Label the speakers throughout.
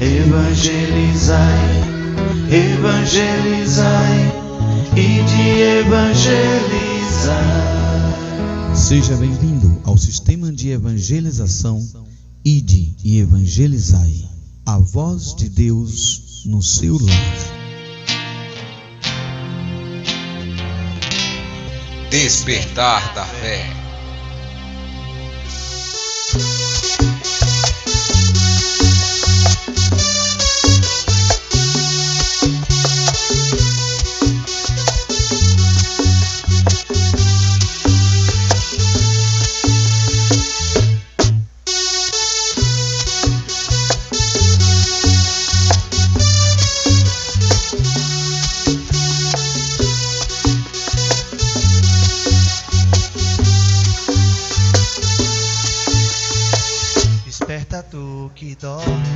Speaker 1: Evangelizai, evangelizai e de evangelizar.
Speaker 2: Seja bem-vindo ao sistema de evangelização Ide e evangelizai. A voz de Deus no seu lar.
Speaker 3: Despertar da fé.
Speaker 4: poquito.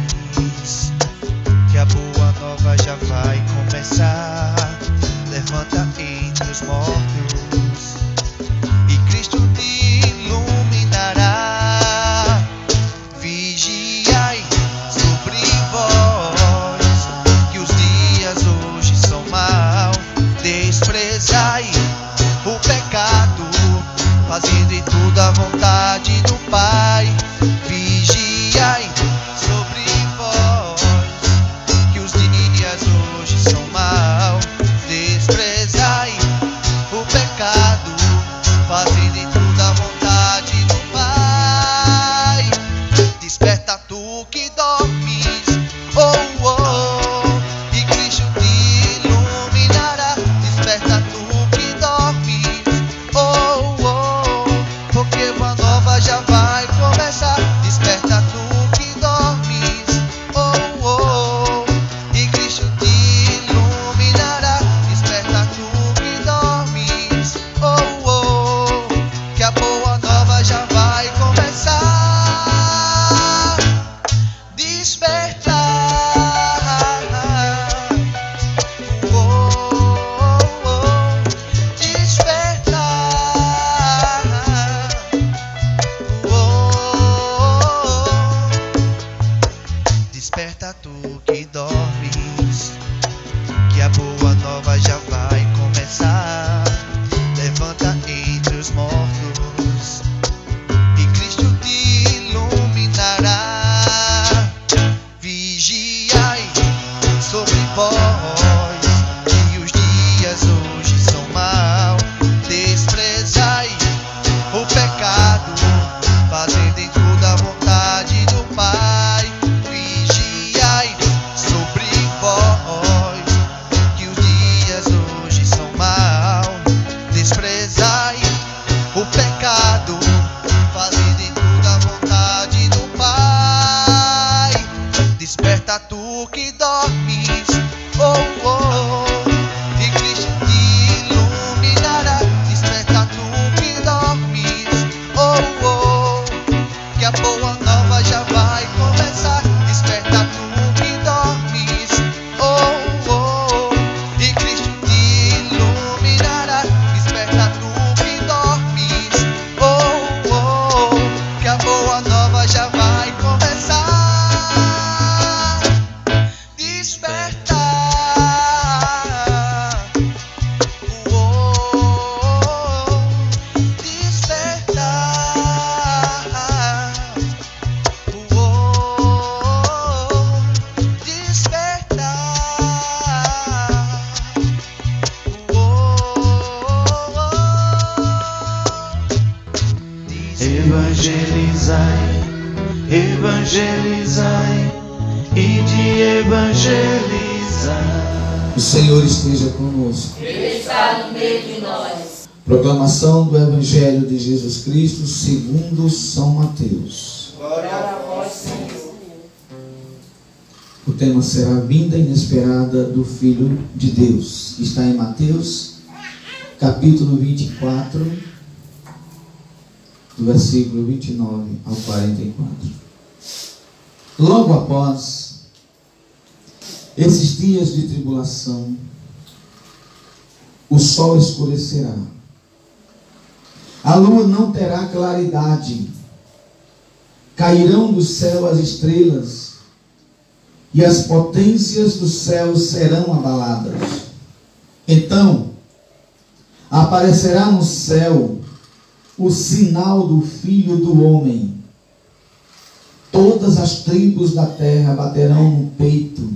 Speaker 5: proclamação do Evangelho de Jesus Cristo segundo São Mateus.
Speaker 4: Glória a vós, Senhor.
Speaker 5: O tema será a vinda inesperada do Filho de Deus. Está em Mateus, capítulo 24, do versículo 29 ao 44. Logo após esses dias de tribulação, o sol escurecerá a lua não terá claridade. Cairão do céu as estrelas, e as potências do céu serão abaladas. Então, aparecerá no céu o sinal do Filho do Homem. Todas as tribos da terra baterão no peito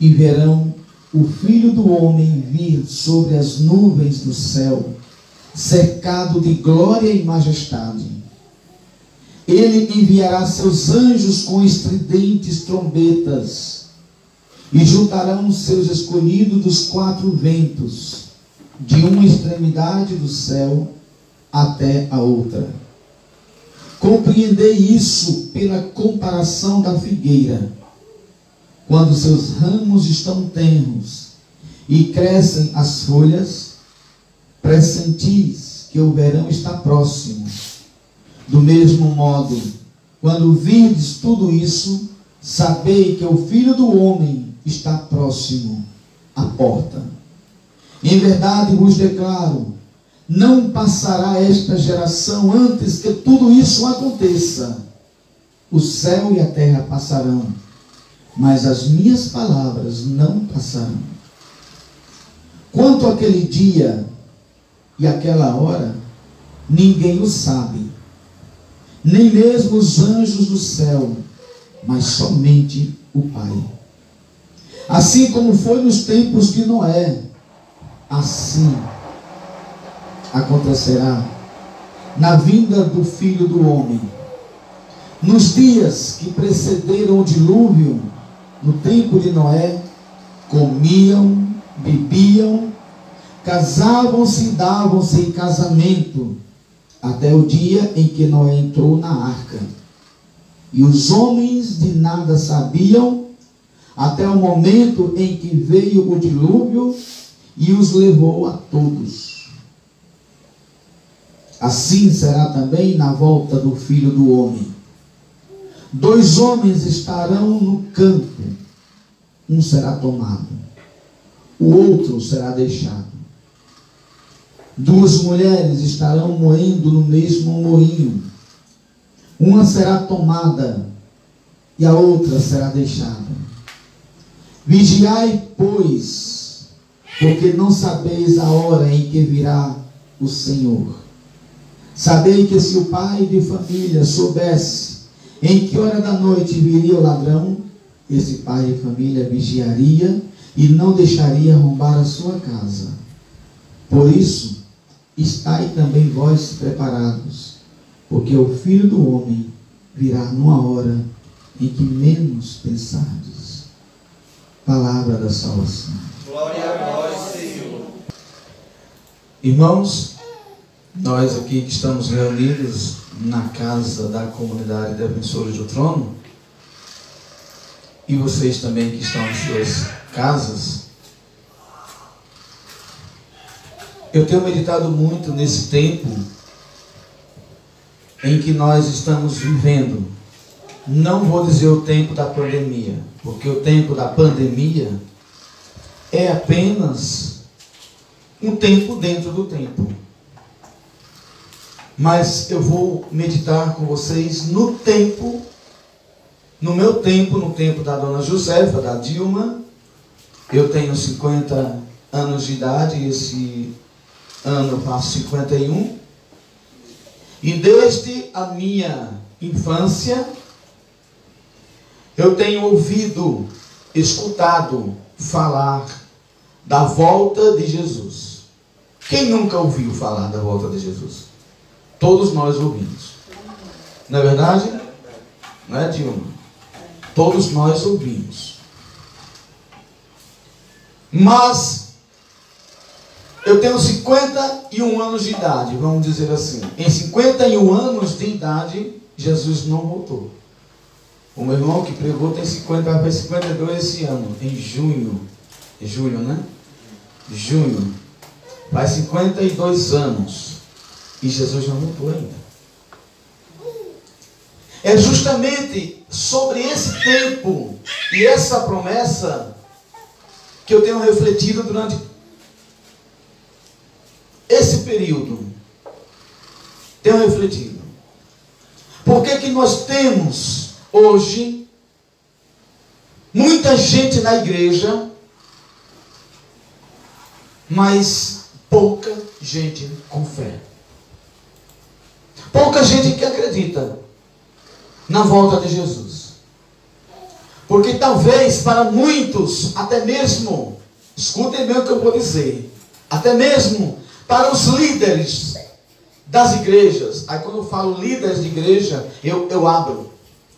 Speaker 5: e verão o Filho do Homem vir sobre as nuvens do céu cercado de glória e majestade. Ele enviará seus anjos com estridentes trombetas e juntarão seus escolhidos dos quatro ventos, de uma extremidade do céu até a outra. Compreendei isso pela comparação da figueira. Quando seus ramos estão tenros e crescem as folhas, pressentis que o verão está próximo. Do mesmo modo, quando virdes tudo isso, sabei que o filho do homem está próximo à porta. Em verdade vos declaro não passará esta geração antes que tudo isso aconteça. O céu e a terra passarão, mas as minhas palavras não passarão. Quanto àquele dia e aquela hora, ninguém o sabe, nem mesmo os anjos do céu, mas somente o Pai. Assim como foi nos tempos de Noé, assim acontecerá na vinda do Filho do Homem. Nos dias que precederam o dilúvio, no tempo de Noé, comiam, bebiam, casavam-se e davam-se em casamento, até o dia em que Noé entrou na arca. E os homens de nada sabiam, até o momento em que veio o dilúvio e os levou a todos. Assim será também na volta do filho do homem. Dois homens estarão no campo, um será tomado, o outro será deixado. Duas mulheres estarão moendo no mesmo moinho, uma será tomada e a outra será deixada. Vigiai, pois, porque não sabeis a hora em que virá o Senhor. Sabei que se o pai de família soubesse em que hora da noite viria o ladrão, esse pai de família vigiaria e não deixaria arrombar a sua casa. Por isso, estai também vós preparados, porque o filho do homem virá numa hora em que menos pensardes. Palavra da salvação.
Speaker 1: Glória a vós, Senhor.
Speaker 5: Irmãos, nós aqui que estamos reunidos na casa da comunidade Defensores do Trono, e vocês também que estão em suas casas, eu tenho meditado muito nesse tempo em que nós estamos vivendo. Não vou dizer o tempo da pandemia, porque o tempo da pandemia é apenas um tempo dentro do tempo mas eu vou meditar com vocês no tempo, no meu tempo, no tempo da dona Josefa, da Dilma. Eu tenho 50 anos de idade, esse ano faço 51. E desde a minha infância, eu tenho ouvido, escutado falar da volta de Jesus. Quem nunca ouviu falar da volta de Jesus? Todos nós ouvimos. Não é verdade? Não é, Dilma? Todos nós ouvimos. Mas eu tenho 51 anos de idade, vamos dizer assim. Em 51 anos de idade, Jesus não voltou. O meu irmão que pregou tem 50, vai 52 esse ano, em junho. Em julho, né? Junho. Faz 52 anos. E Jesus não voltou ainda. É justamente sobre esse tempo e essa promessa que eu tenho refletido durante período. Tenho refletido. Por que, que nós temos hoje muita gente na igreja, mas pouca gente com fé. Pouca gente que acredita na volta de Jesus. Porque talvez para muitos, até mesmo, escutem bem o que eu vou dizer, até mesmo para os líderes das igrejas, aí quando eu falo líderes de igreja, eu, eu abro,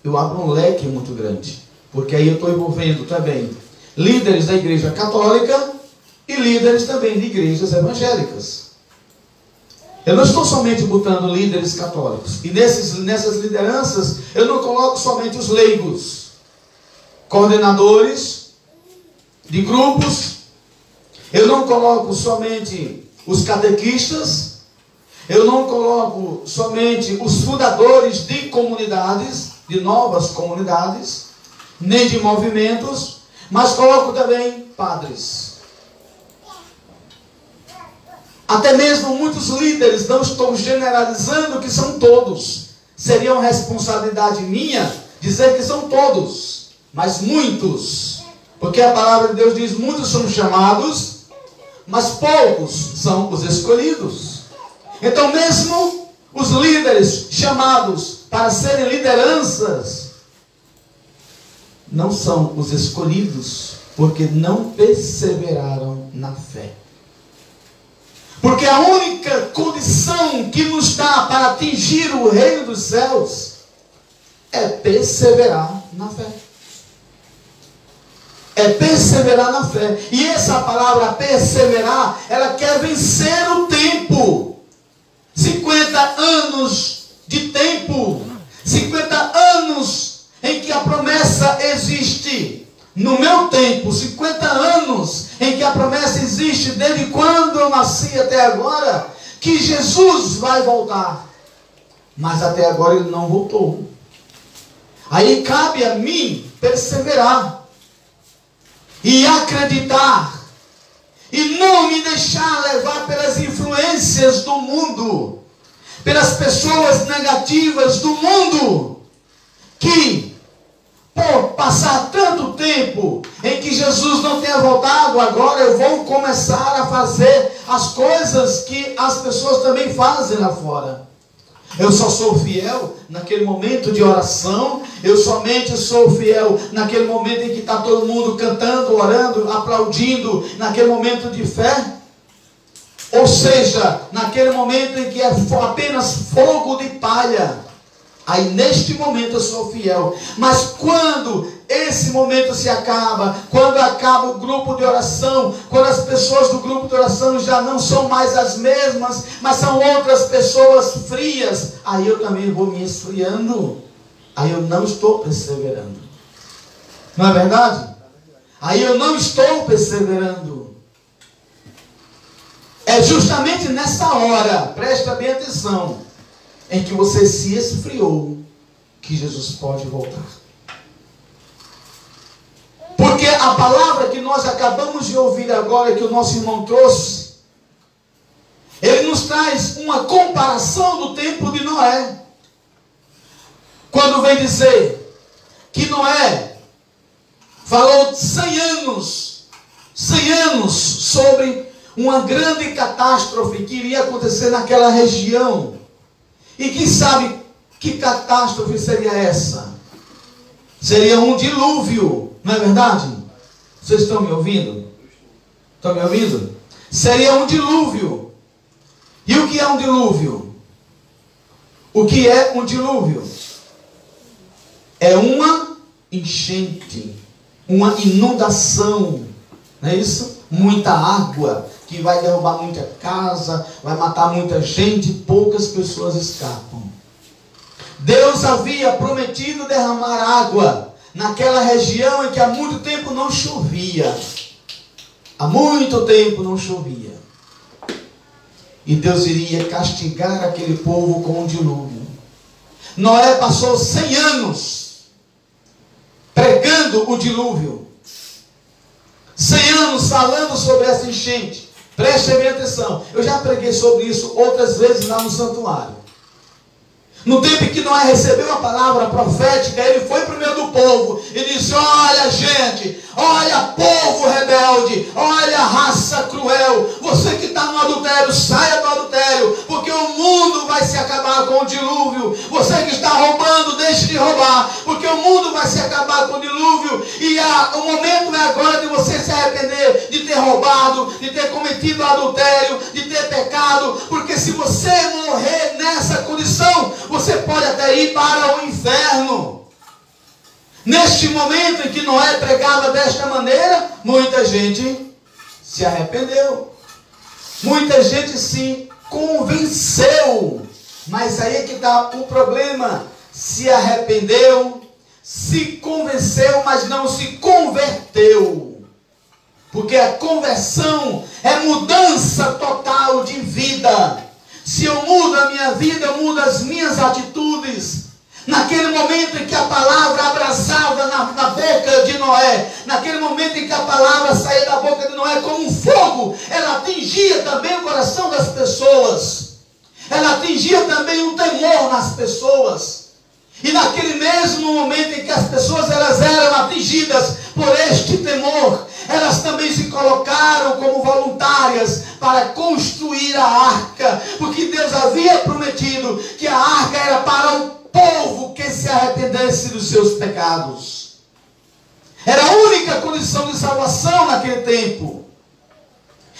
Speaker 5: eu abro um leque muito grande, porque aí eu estou envolvendo também líderes da igreja católica e líderes também de igrejas evangélicas. Eu não estou somente botando líderes católicos. E nesses, nessas lideranças, eu não coloco somente os leigos, coordenadores de grupos. Eu não coloco somente os catequistas. Eu não coloco somente os fundadores de comunidades, de novas comunidades, nem de movimentos, mas coloco também padres Até mesmo muitos líderes, não estou generalizando que são todos. Seria uma responsabilidade minha dizer que são todos, mas muitos. Porque a palavra de Deus diz: muitos são chamados, mas poucos são os escolhidos. Então, mesmo os líderes chamados para serem lideranças, não são os escolhidos, porque não perseveraram na fé. Porque a única condição que nos dá para atingir o reino dos céus é perseverar na fé. É perseverar na fé. E essa palavra perseverar, ela quer vencer o tempo. 50 anos de tempo. 50 anos em que a promessa existe. No meu tempo, 50 anos, em que a promessa existe desde quando eu nasci até agora, que Jesus vai voltar. Mas até agora ele não voltou. Aí cabe a mim perseverar e acreditar e não me deixar levar pelas influências do mundo, pelas pessoas negativas do mundo que por passar tanto tempo em que Jesus não tenha voltado, agora eu vou começar a fazer as coisas que as pessoas também fazem lá fora. Eu só sou fiel naquele momento de oração, eu somente sou fiel naquele momento em que está todo mundo cantando, orando, aplaudindo, naquele momento de fé. Ou seja, naquele momento em que é apenas fogo de palha. Aí neste momento eu sou fiel. Mas quando esse momento se acaba, quando acaba o grupo de oração, quando as pessoas do grupo de oração já não são mais as mesmas, mas são outras pessoas frias, aí eu também vou me esfriando. Aí eu não estou perseverando. Não é verdade? Aí eu não estou perseverando. É justamente nessa hora, presta bem atenção em que você se esfriou, que Jesus pode voltar. Porque a palavra que nós acabamos de ouvir agora, que o nosso irmão trouxe, ele nos traz uma comparação do tempo de Noé. Quando vem dizer que Noé falou 100 anos, 100 anos sobre uma grande catástrofe que iria acontecer naquela região. E quem sabe que catástrofe seria essa? Seria um dilúvio, não é verdade? Vocês estão me ouvindo? Estão me ouvindo? Seria um dilúvio. E o que é um dilúvio? O que é um dilúvio? É uma enchente, uma inundação, não é isso? Muita água, que vai derrubar muita casa, vai matar muita gente, poucas pessoas escapam. Deus havia prometido derramar água naquela região em que há muito tempo não chovia. Há muito tempo não chovia. E Deus iria castigar aquele povo com um dilúvio. Noé passou 100 anos pregando o dilúvio. 100 anos falando sobre essa enchente. Preste bem atenção. Eu já preguei sobre isso outras vezes lá no santuário. No tempo em que Noé recebeu a palavra profética, ele foi para o meio do povo e disse: Olha, gente, olha, povo rebelde, olha, raça cruel, você que está no adultério, saia do adultério, porque o mundo vai se acabar com o dilúvio. Você que está roubando, deixe de roubar, porque o mundo vai se acabar com o dilúvio. E a, o momento é agora de você se arrepender de ter roubado, de ter cometido adultério, de ter pecado, porque se você você até ir para o inferno. Neste momento em que Noé pregava desta maneira, muita gente se arrependeu. Muita gente se convenceu. Mas aí é que está o problema. Se arrependeu, se convenceu, mas não se converteu. Porque a conversão é mudança total de vida. Se eu mudo a minha vida, eu mudo as minhas atitudes. Naquele momento em que a palavra abraçava na, na, boca de Noé, naquele momento em que a palavra saía da boca de Noé como um fogo, ela atingia também o coração das pessoas, ela atingia também um temor nas pessoas. E naquele mesmo momento em que as pessoas elas eram atingidas por este temor, elas também se colocaram como voluntárias para construir a arca, porque Deus havia prometido que a arca era para o povo que se arrependesse dos seus pecados. Era a única condição de salvação naquele tempo.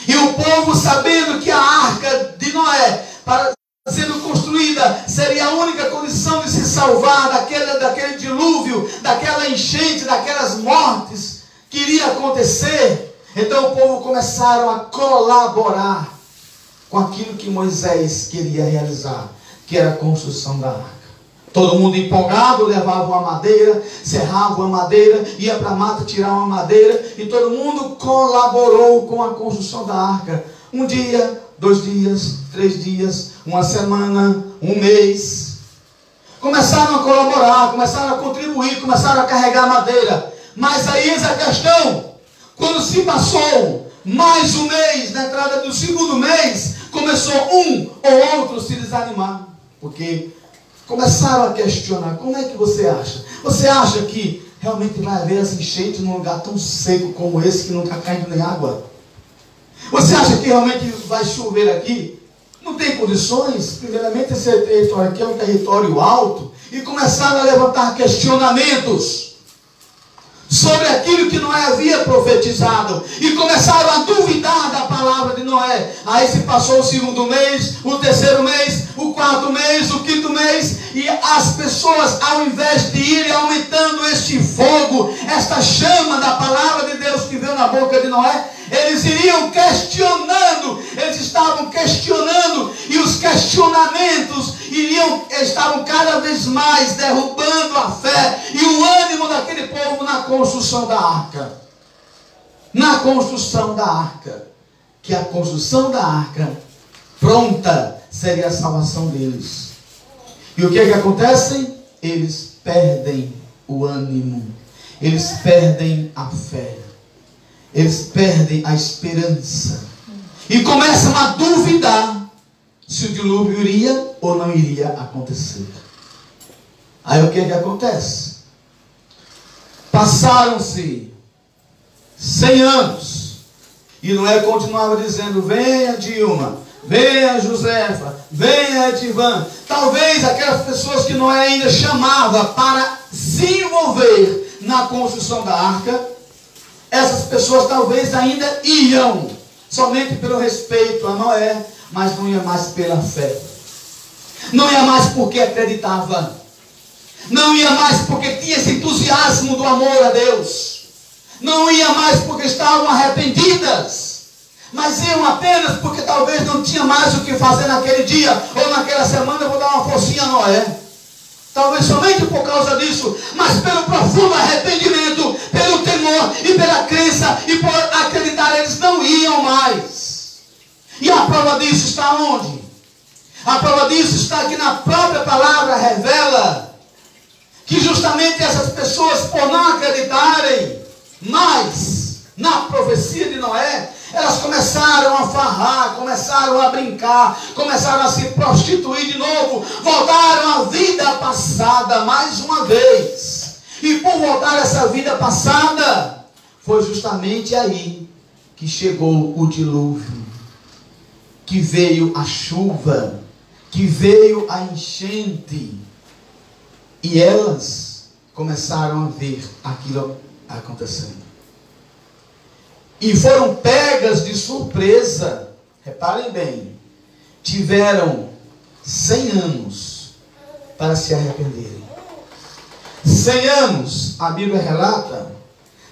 Speaker 5: E o povo, sabendo que a arca de Noé, para sendo construída, seria a única condição de se salvar daquele, daquele dilúvio, daquela enchente, daquelas mortes que iria acontecer. Então o povo começaram a colaborar com aquilo que Moisés queria realizar, que era a construção da arca. Todo mundo empolgado levava uma madeira, serrava uma madeira, ia para a mata tirar uma madeira e todo mundo colaborou com a construção da arca. Um dia, dois dias, três dias, uma semana, um mês. Começaram a colaborar, começaram a contribuir, começaram a carregar madeira. Mas aí eis a questão: quando se passou mais um mês, na entrada do segundo mês, começou um ou outro se desanimar. Porque começaram a questionar: como é que você acha? Você acha que realmente vai haver essa enchente num lugar tão seco como esse que não está caindo nem água? Você acha que realmente vai chover aqui? Não tem condições? Primeiramente, esse território aqui é um território alto e começaram a levantar questionamentos sobre aquilo que Noé havia profetizado e começaram a duvidar da palavra de Noé. Aí se passou o segundo mês, o terceiro mês, o quarto mês, o quinto mês e as pessoas, ao invés de irem aumentando este fogo, esta chama da palavra de Deus que veio na boca de Noé, eles iriam questionando, eles estavam questionando, e os questionamentos iriam, estavam cada vez mais derrubando a fé e o ânimo daquele povo na construção da arca. Na construção da arca. Que a construção da arca pronta seria a salvação deles. E o que é que acontece? Eles perdem o ânimo, eles perdem a fé eles perdem a esperança e começam a duvidar se o dilúvio iria ou não iria acontecer. Aí o que é que acontece? Passaram-se 100 anos e Noé continuava dizendo: Venha Dilma, venha Josefa, venha Etivan. Talvez aquelas pessoas que Noé ainda chamava para se envolver na construção da arca essas pessoas talvez ainda iam, somente pelo respeito a Noé, mas não ia mais pela fé. Não ia mais porque acreditava. Não ia mais porque tinha esse entusiasmo do amor a Deus. Não ia mais porque estavam arrependidas. Mas iam apenas porque talvez não tinha mais o que fazer naquele dia ou naquela semana. Eu vou dar uma forcinha a Noé. Talvez somente por causa disso, mas pelo profundo arrependimento, pelo temor e pela crença e por acreditar, eles não iam mais. E a prova disso está onde? A prova disso está que na própria palavra revela que justamente essas pessoas, por não acreditarem mais na profecia de Noé, Elas começaram a farrar, começaram a brincar, começaram a se prostituir de novo, voltaram à vida passada mais uma vez. E por voltar essa vida passada, foi justamente aí que chegou o dilúvio, que veio a chuva, que veio a enchente. E elas começaram a ver aquilo acontecendo. E foram pegas de surpresa. Reparem bem. Tiveram 100 anos para se arrependerem. 100 anos, a Bíblia relata,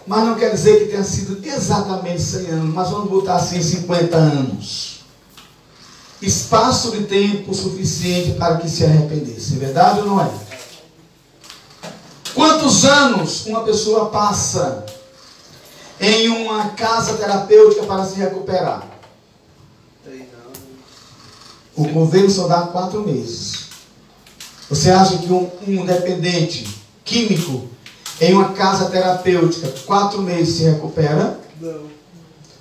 Speaker 5: mas não quer dizer que tenha sido exatamente 100 anos, mas vamos botar assim 50 anos. Espaço de tempo suficiente para que se arrependesse. É verdade ou não é? Quantos anos uma pessoa passa em uma casa terapêutica para se recuperar? O governo só dá quatro meses. Você acha que um, um dependente químico em uma casa terapêutica, quatro meses se recupera? Não.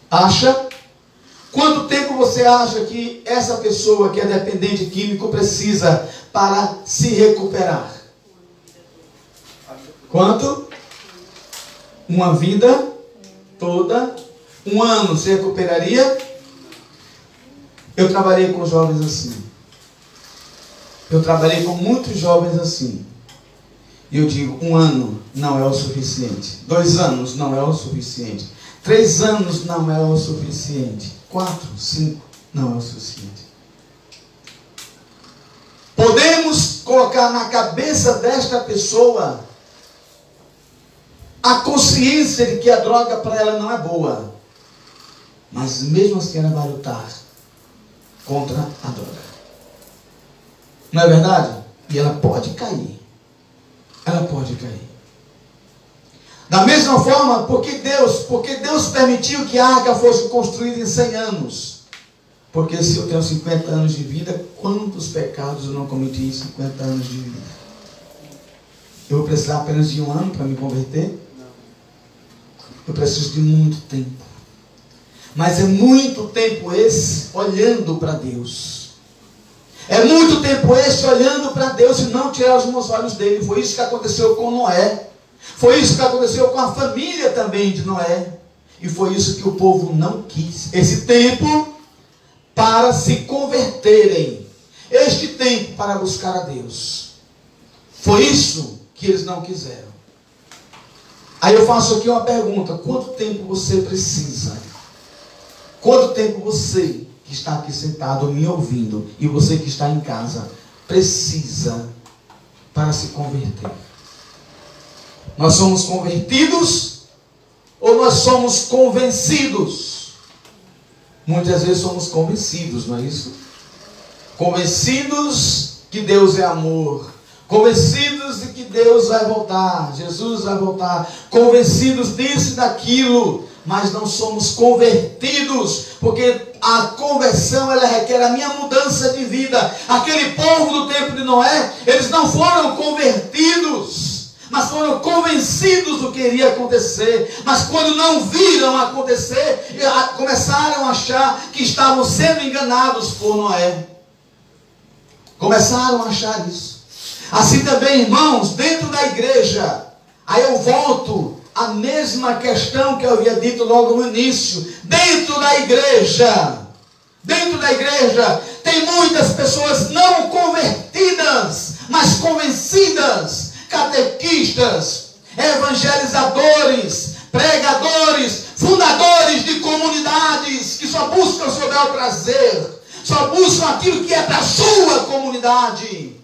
Speaker 5: Acha? Quanto tempo você acha que essa pessoa que é dependente químico precisa para se recuperar? Quanto? Uma vida toda. Um ano se recuperaria? Eu trabalhei com jovens assim. Eu trabalhei com muitos jovens assim. E eu digo, um ano não é o suficiente. Dois anos não é o suficiente. Três anos não é o suficiente. Quatro, cinco não é o suficiente. Podemos colocar na cabeça desta pessoa a consciência de que a droga para ela não é boa. Mas mesmo assim ela vai lutar contra a droga. Não é verdade? E ela pode cair. Ela pode cair. Da mesma forma, porque Deus, porque Deus permitiu que a arca fosse construída em 100 anos. Porque se eu tenho 50 anos de vida, quantos pecados eu não cometi em 50 anos de vida? Eu vou precisar apenas de um ano para me converter? Eu preciso de muito tempo. Mas é muito tempo esse olhando para Deus. É muito tempo esse olhando para Deus e não tirar os meus olhos dele. Foi isso que aconteceu com Noé. Foi isso que aconteceu com a família também de Noé. E foi isso que o povo não quis. Esse tempo para se converterem. Este tempo para buscar a Deus. Foi isso que eles não quiseram. Aí eu faço aqui uma pergunta: quanto tempo você precisa? Quanto tempo você que está aqui sentado me ouvindo e você que está em casa precisa para se converter? Nós somos convertidos ou nós somos convencidos? Muitas vezes somos convencidos, não é isso? Convencidos que Deus é amor, convencidos de que Deus vai voltar, Jesus vai voltar, convencidos disso e daquilo, mas não somos convertidos, porque a conversão ela requer a minha mudança de vida. Aquele povo do tempo de Noé, eles não foram convertidos, mas foram convencidos do que iria acontecer. Mas quando não viram acontecer, começaram a achar que estavam sendo enganados por Noé. Começaram a achar isso. Assim também, irmãos, dentro da igreja, aí eu volto à mesma questão que eu havia dito logo no início. Dentro da igreja, dentro da igreja, tem muitas pessoas não convertidas, mas convencidas, catequistas, evangelizadores, pregadores, fundadores de comunidades que só buscam o seu bel prazer, só buscam aquilo que é para a sua comunidade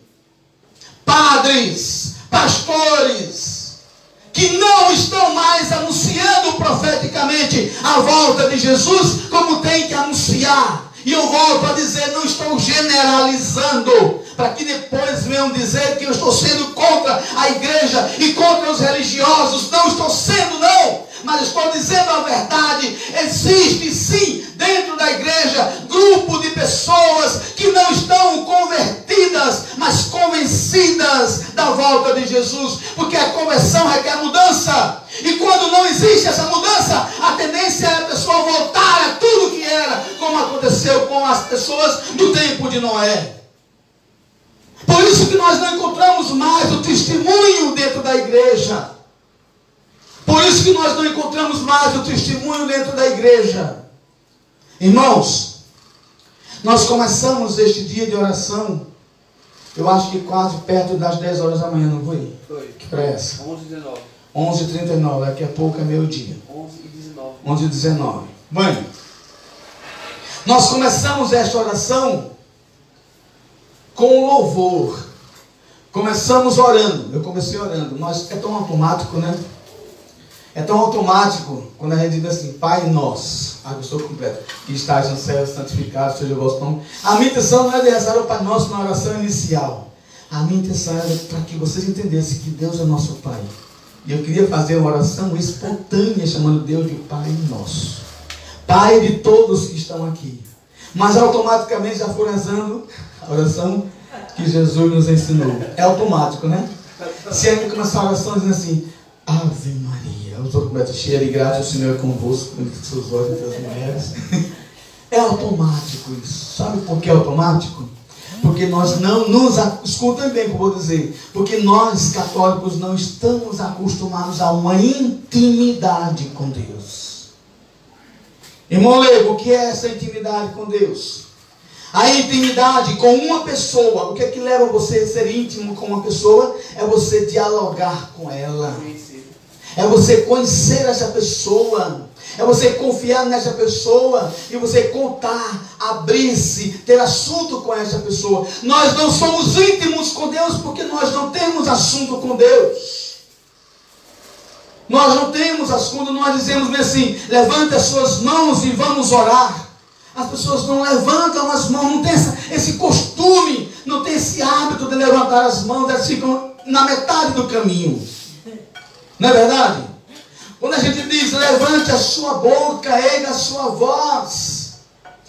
Speaker 5: padres, pastores, que não estão mais anunciando profeticamente a volta de Jesus como tem que anunciar. E eu volto a dizer, não estou generalizando, para que depois venham dizer que eu estou sendo contra a igreja e contra os religiosos. Não estou sendo, não mas estou dizendo a verdade. Existe sim dentro da igreja grupo de pessoas que não estão convertidas, mas convencidas da volta de Jesus, porque a conversão requer mudança. E quando não existe essa mudança, a tendência é a pessoa voltar a tudo aconteceu com as pessoas do tempo de Noé. Por isso que nós não encontramos mais o testemunho dentro da igreja. Por isso que nós não encontramos mais o testemunho dentro da igreja. Irmãos, nós começamos este dia de oração, eu acho que quase perto das 10 horas da manhã, não foi?
Speaker 1: Foi.
Speaker 5: Que para essa?
Speaker 1: 11 e 19.
Speaker 5: 11h39, daqui a pouco é meio-dia.
Speaker 1: 11 e 19.
Speaker 5: 11 e 19. Bem, nós começamos esta oração com louvor. Começamos orando. Eu comecei orando. Nós, é tão automático, né? É tão automático quando a gente diz assim, Pai nosso, a pessoa completa, que estás no céu, santificado seja o vosso nome. A minha intenção não é de rezar o Pai Nosso na oração inicial. A minha intenção era para que vocês entendessem que Deus é nosso Pai. E eu queria fazer uma oração espontânea, chamando Deus de Pai Nosso. Pai de todos que estão aqui. Mas automaticamente já foi rezando a oração que Jesus nos ensinou. É automático, né? Se a gente começar a oração dizendo assim, Ave Maria, os outros começam cheia de graça, o Senhor é convosco, bendito seus olhos entre as mulheres. É automático isso. Sabe por que é automático? Porque nós não nos escutem bem o que eu vou dizer. Porque nós católicos não estamos acostumados a uma intimidade com Deus. Irmão Lego, o que é essa intimidade com Deus? A intimidade com uma pessoa, o que é que leva você a ser íntimo com uma pessoa? É você dialogar com ela.
Speaker 1: Conhecido.
Speaker 5: É você conhecer essa pessoa. É você confiar nessa pessoa e você contar, abrir-se, ter assunto com essa pessoa. Nós não somos íntimos com Deus porque nós não temos assunto com Deus. Nós não temos assunto, nós dizemos assim: levante as suas mãos e vamos orar. As pessoas não levantam as mãos, não tem esse costume, não tem esse hábito de levantar as mãos, elas ficam na metade do caminho. Não é verdade? Quando a gente diz levante a sua boca, erga a sua voz,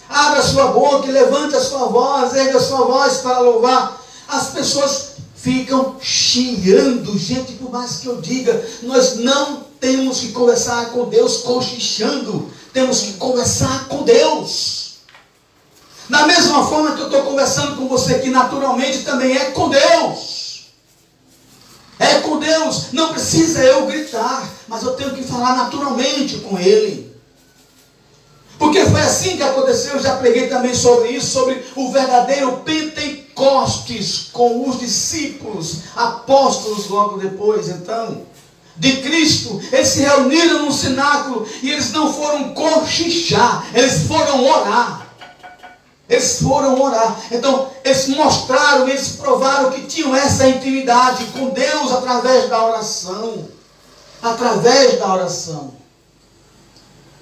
Speaker 5: abra a sua boca e levante a sua voz, erga a sua voz para louvar, as pessoas ficam chiando. Gente, por mais que eu diga, nós não temos que conversar com Deus cochichando, temos que conversar com Deus. Da mesma forma que eu estou conversando com você aqui naturalmente, também é com Deus. É com Deus. Não precisa eu gritar, mas eu tenho que falar naturalmente com Ele. Porque foi assim que aconteceu, eu já preguei também sobre isso, sobre o verdadeiro Pentecostes com os discípulos, apóstolos logo depois, então, de Cristo. Eles se reuniram num cenáculo e eles não foram cochichar, eles foram orar. Eles foram orar. Então, eles mostraram, eles provaram que tinham essa intimidade com Deus através da oração. Através da oração.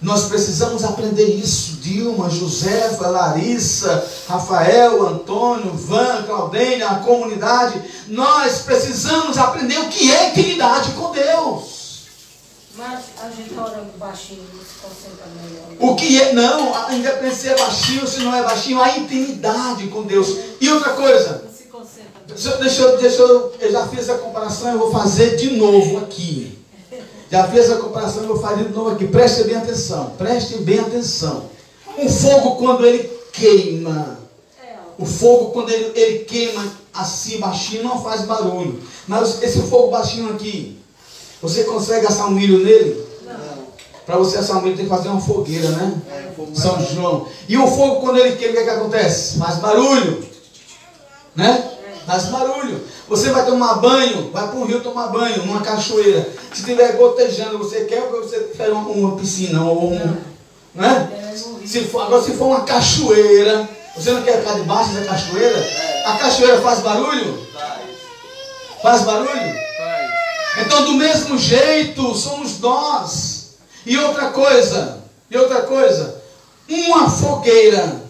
Speaker 5: Nós precisamos aprender isso. Dilma, Josefa, Larissa, Rafael, Antônio, Van, Claudênia, a comunidade. Nós precisamos aprender o que é intimidade com Deus.
Speaker 4: Mas a gente orando baixinho, se concentra melhor.
Speaker 5: O que é, não, a- independente se é baixinho se não é baixinho, a intimidade com Deus. E outra coisa,
Speaker 4: Não se concentra.
Speaker 5: deixa, eu- deixa, eu- eu, já fiz a comparação, eu vou fazer de novo aqui. Já fiz a comparação, eu vou fazer de novo aqui. Preste bem atenção, preste bem atenção. Um fogo quando ele queima,
Speaker 4: É,
Speaker 5: o fogo quando ele, ele queima assim baixinho não faz barulho. Mas esse fogo baixinho aqui, você consegue assar um milho nele?
Speaker 1: Não.
Speaker 5: Para você assar um milho tem que fazer uma fogueira, né?
Speaker 1: É,
Speaker 5: São. João. E o fogo, quando ele queima, o que, é que acontece? Faz barulho. Né? Faz barulho. Você vai tomar banho, vai para um rio tomar banho, numa cachoeira. Se tiver gotejando, você quer ou você quer uma, uma piscina? Ou um, né?
Speaker 4: É.
Speaker 5: Se for, agora, se for uma cachoeira, você não quer ficar debaixo da cachoeira? A cachoeira faz barulho?
Speaker 1: Faz.
Speaker 5: Faz barulho? Então, do mesmo jeito, somos nós. E outra coisa, e outra coisa, uma fogueira,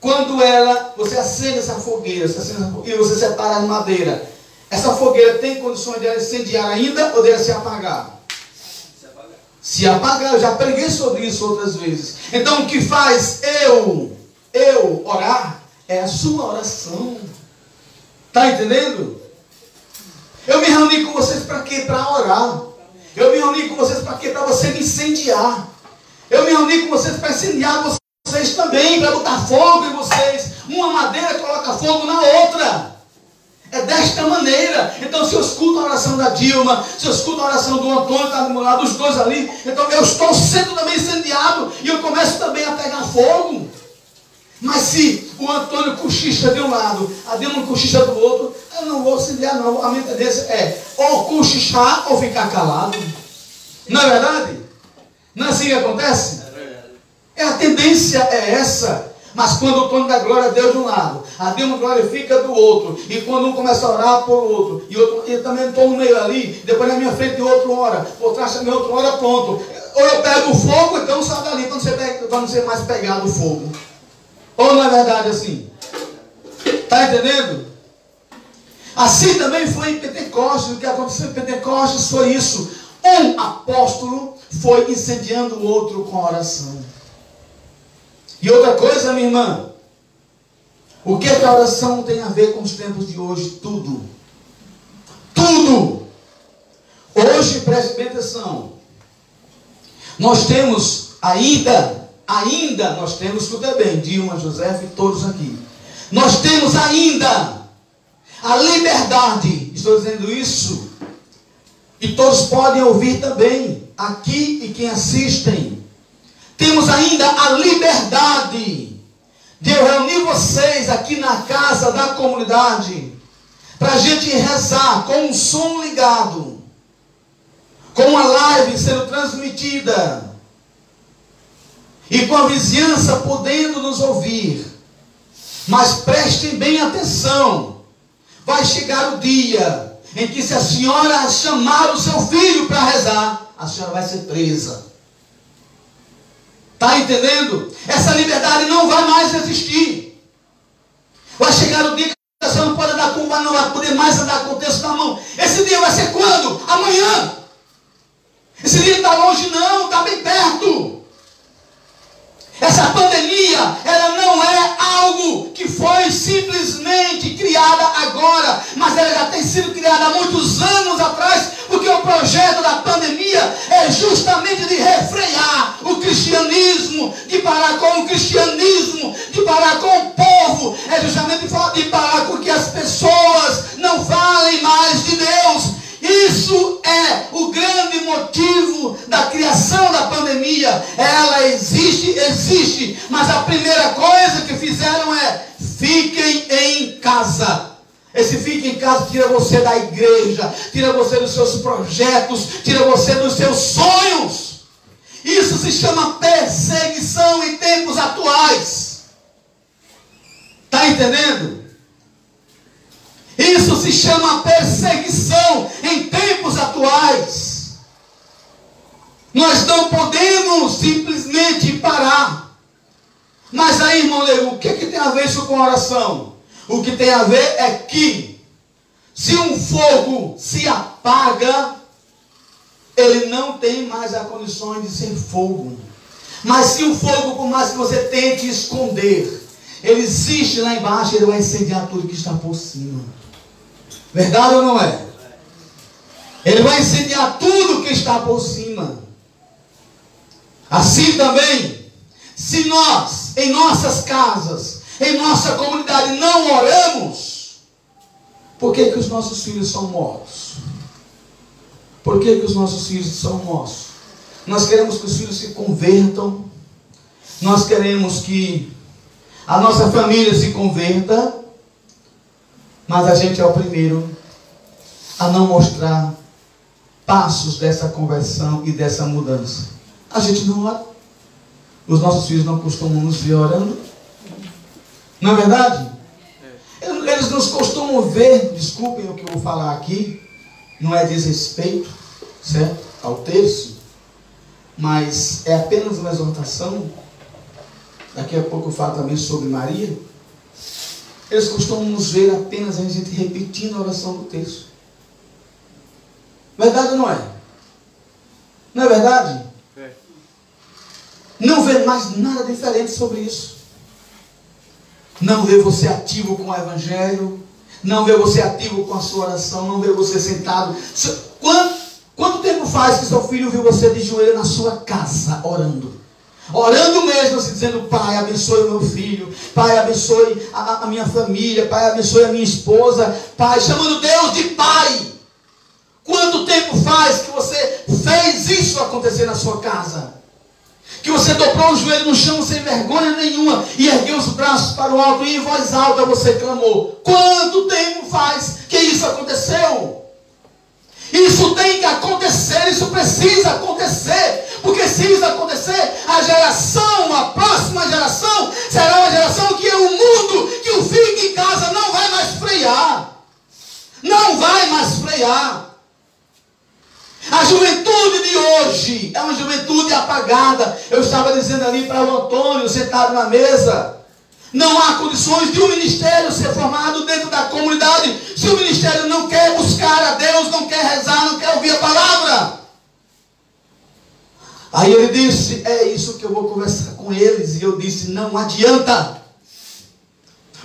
Speaker 5: quando ela, você acende essa fogueira, você acende essa fogueira, e você separa as madeiras, essa fogueira tem condições de ela incendiar ainda ou dela se apagar?
Speaker 1: Se apagar.
Speaker 5: Se apagar, eu já preguei sobre isso outras vezes. Então, o que faz eu, eu orar, é a sua oração. Está entendendo? Eu me reuni com vocês para quê? Para orar. Eu me reuni com vocês para quê? Para você me incendiar. Eu me reuni com vocês para incendiar você. vocês também, para botar fogo em vocês. Uma madeira coloca fogo na outra. É desta maneira. Então, se eu escuto a oração da Dilma, se eu escuto a oração do Antônio, está do lado, os dois ali, então eu estou sendo também incendiado e eu começo também a pegar fogo. Mas se o Antônio cochicha de um lado, a Dilma cochicha do outro, eu não vou incendiar, não. A minha tendência é ou cochichar ou ficar calado. Não é verdade? Não é assim que acontece? É a tendência é essa. Mas quando o Antônio dá glória a Deus de um lado, a Dilma glorifica do outro, e quando um começa a orar por outro, e outro, eu também estou no meio ali, depois na minha frente outro ora, por trás também outro ora, pronto. Ou eu pego o fogo, então sai dali para não, ser, para não ser mais pegado o fogo. Ou é verdade assim? Está entendendo? Assim também foi em Pentecostes. O que aconteceu em Pentecostes foi isso. Um apóstolo foi incendiando o outro com oração. E outra coisa, minha irmã. O que, é que a oração tem a ver com os tempos de hoje? Tudo. Tudo. Hoje, preste bem atenção. Nós temos ainda, ainda, nós temos, escuta bem, Dilma, José e todos aqui. Nós temos ainda a liberdade, estou dizendo isso, e todos podem ouvir também, aqui e quem assistem. Temos ainda a liberdade de eu reunir vocês aqui na casa da comunidade, para a gente rezar com um som ligado, com uma live sendo transmitida, e com a vizinhança podendo nos ouvir. Mas prestem bem atenção. Vai chegar o dia em que, se a senhora chamar o seu filho para rezar, a senhora vai ser presa. Está entendendo? Essa liberdade não vai mais existir. Vai chegar o dia que você não pode andar com não vai poder mais andar com o texto na mão. Esse dia vai ser quando? Amanhã. Esse dia está longe, não, está bem perto. Essa pandemia, ela não é algo que foi simplesmente criada agora, mas ela já tem sido criada há muitos anos atrás, porque o projeto da pandemia é justamente de refrear o cristianismo, de parar com o cristianismo, de parar com o povo, é justamente de parar com que as pessoas não falem mais de Deus, isso é o motivo da criação da pandemia. Ela existe, existe, mas a primeira coisa que fizeram é fiquem em casa. Esse fique em casa tira você da igreja, tira você dos seus projetos, tira você dos seus sonhos. Isso se chama perseguição em tempos atuais. Está entendendo? Isso se chama perseguição em tempos atuais. Nós não podemos simplesmente parar. Mas aí, irmão Leu, o que, que tem a ver isso com oração? O que tem a ver é que, se um fogo se apaga, ele não tem mais a condição de ser fogo. Mas se o fogo, por mais que você tente esconder, ele existe lá embaixo, ele vai incendiar tudo que está por cima. Verdade ou não é? Ele vai incendiar tudo que está por cima. Assim também, se nós, em nossas casas, em nossa comunidade, não oramos, por que, que os nossos filhos são mortos? Por que, que os nossos filhos são mortos? Nós queremos que os filhos se convertam, nós queremos que a nossa família se converta, mas a gente é o primeiro a não mostrar passos dessa conversão e dessa mudança. A gente não ora. Os nossos filhos não costumam nos ver orando. Não é verdade? Eles nos costumam ver, desculpem o que eu vou falar aqui, não é desrespeito, certo? Ao terço, mas é apenas uma exortação. Daqui a pouco eu falo também sobre Maria. Eles costumam nos ver apenas a gente repetindo a oração do texto. Verdade ou não é? Não é verdade? Não vê mais nada diferente sobre isso. Não vê você ativo com o Evangelho. Não vê você ativo com a sua oração. Não vê você sentado. Quanto, quanto tempo faz que seu filho viu você de joelho na sua casa orando? Orando mesmo, assim, dizendo: Pai, abençoe o meu filho, Pai, abençoe a, a minha família, Pai, abençoe a minha esposa, Pai, chamando Deus de Pai. Quanto tempo faz que você fez isso acontecer na sua casa? Que você dobrou o joelho no chão sem vergonha nenhuma e ergueu os braços para o alto e em voz alta você clamou. Quanto tempo faz que isso aconteceu? Isso tem que acontecer, isso precisa acontecer, porque se isso acontecer, a geração, a próxima geração, será uma geração que o mundo, que o fique em casa não vai mais frear. Não vai mais frear. A juventude de hoje é uma juventude apagada. Eu estava dizendo ali para o Antônio, sentado na mesa. Não há condições de um ministério ser formado dentro da comunidade se o ministério não quer buscar a Deus, não quer rezar, não quer ouvir a palavra. Aí ele disse: É isso que eu vou conversar com eles. E eu disse: Não adianta.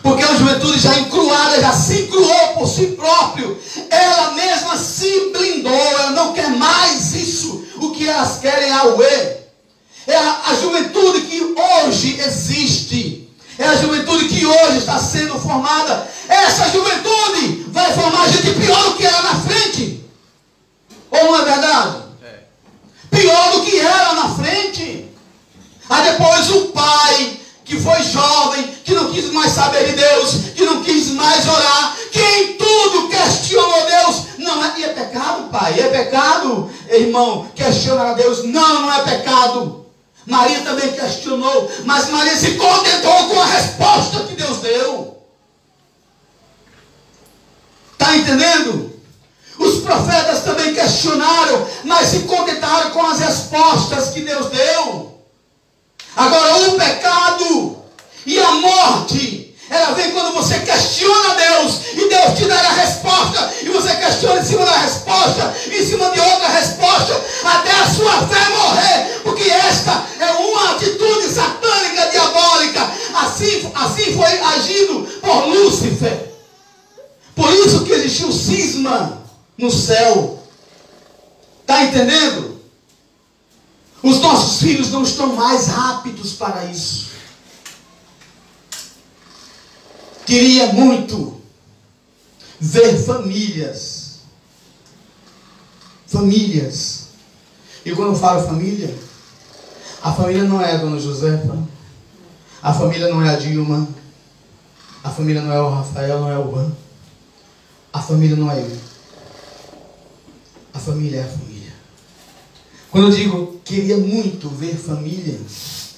Speaker 5: Porque a juventude já encruada, já se encruou por si próprio. Ela mesma se blindou. Ela não quer mais isso. O que elas querem é a UE. É a, a juventude que hoje existe. É a juventude que hoje está sendo formada. Essa juventude vai formar gente pior do que ela na frente. Ou não é verdade?
Speaker 1: É.
Speaker 5: Pior do que ela na frente. Aí depois o mais saber de Deus, que não quis mais orar, que em tudo questionou Deus. Não é, é pecado, pai? É pecado, irmão, questionar a Deus? Não, não é pecado. Maria também questionou, mas Maria se contentou com a resposta que Deus deu. Está entendendo? Os profetas também questionaram, mas se contentaram com as respostas que Deus deu. Agora, o pecado e a morte, ela vem quando você questiona Deus e Deus te dá a resposta, e você questiona em cima da resposta, em cima de outra resposta, até a sua fé morrer, porque esta é uma atitude satânica, diabólica. Assim, assim foi agido por Lúcifer. Por isso que existiu cisma no céu. Está entendendo? Os nossos filhos não estão mais rápidos para isso. Queria muito ver famílias. Famílias. E quando eu falo família, a família não é a dona Josefa, a família não é a Dilma, a família não é o Rafael, não é o Juan, a família não é eu. A família é a família. Quando eu digo queria muito ver famílias,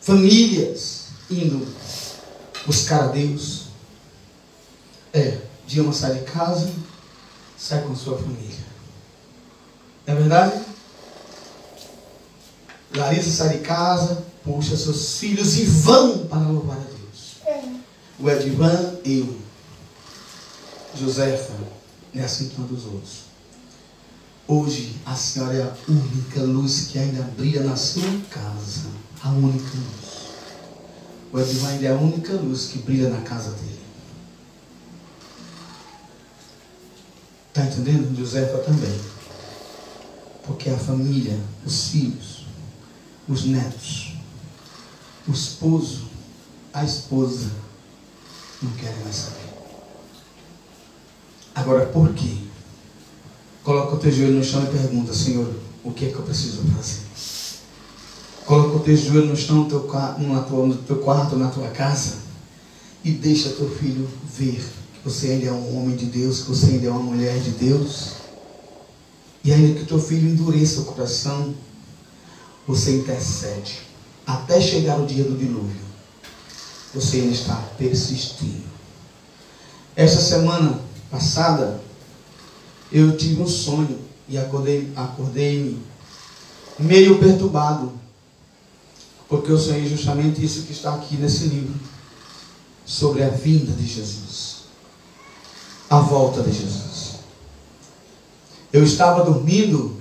Speaker 5: famílias indo buscar a Deus, é, Dilma sai de casa, sai com sua família. Não é verdade? Larissa sai de casa, puxa seus filhos e vão para louvar a Deus. O Edivan, eu. Josefa, é assim todos os outros. Hoje a senhora é a única luz que ainda brilha na sua casa. A única luz. O ainda é a única luz que brilha na casa dele. Está entendendo? Josefa também. Porque a família, os filhos, os netos, o esposo, a esposa, não querem mais saber. Agora, por quê? Coloca o teu joelho no chão e pergunta, Senhor, o que é que eu preciso fazer? Coloca o teu joelho no chão no teu, na tua- no teu quarto, na tua casa, e deixa teu filho ver que você ainda é um homem de Deus, que você ainda é uma mulher de Deus. E ainda que teu filho endureça o coração, você intercede até chegar o dia do dilúvio. Você ainda está persistindo. Esta semana passada, eu tive um sonho e acordei, acordei meio perturbado, porque eu sonhei justamente isso que está aqui nesse livro, sobre a vinda de Jesus, a volta de Jesus. Eu estava dormindo,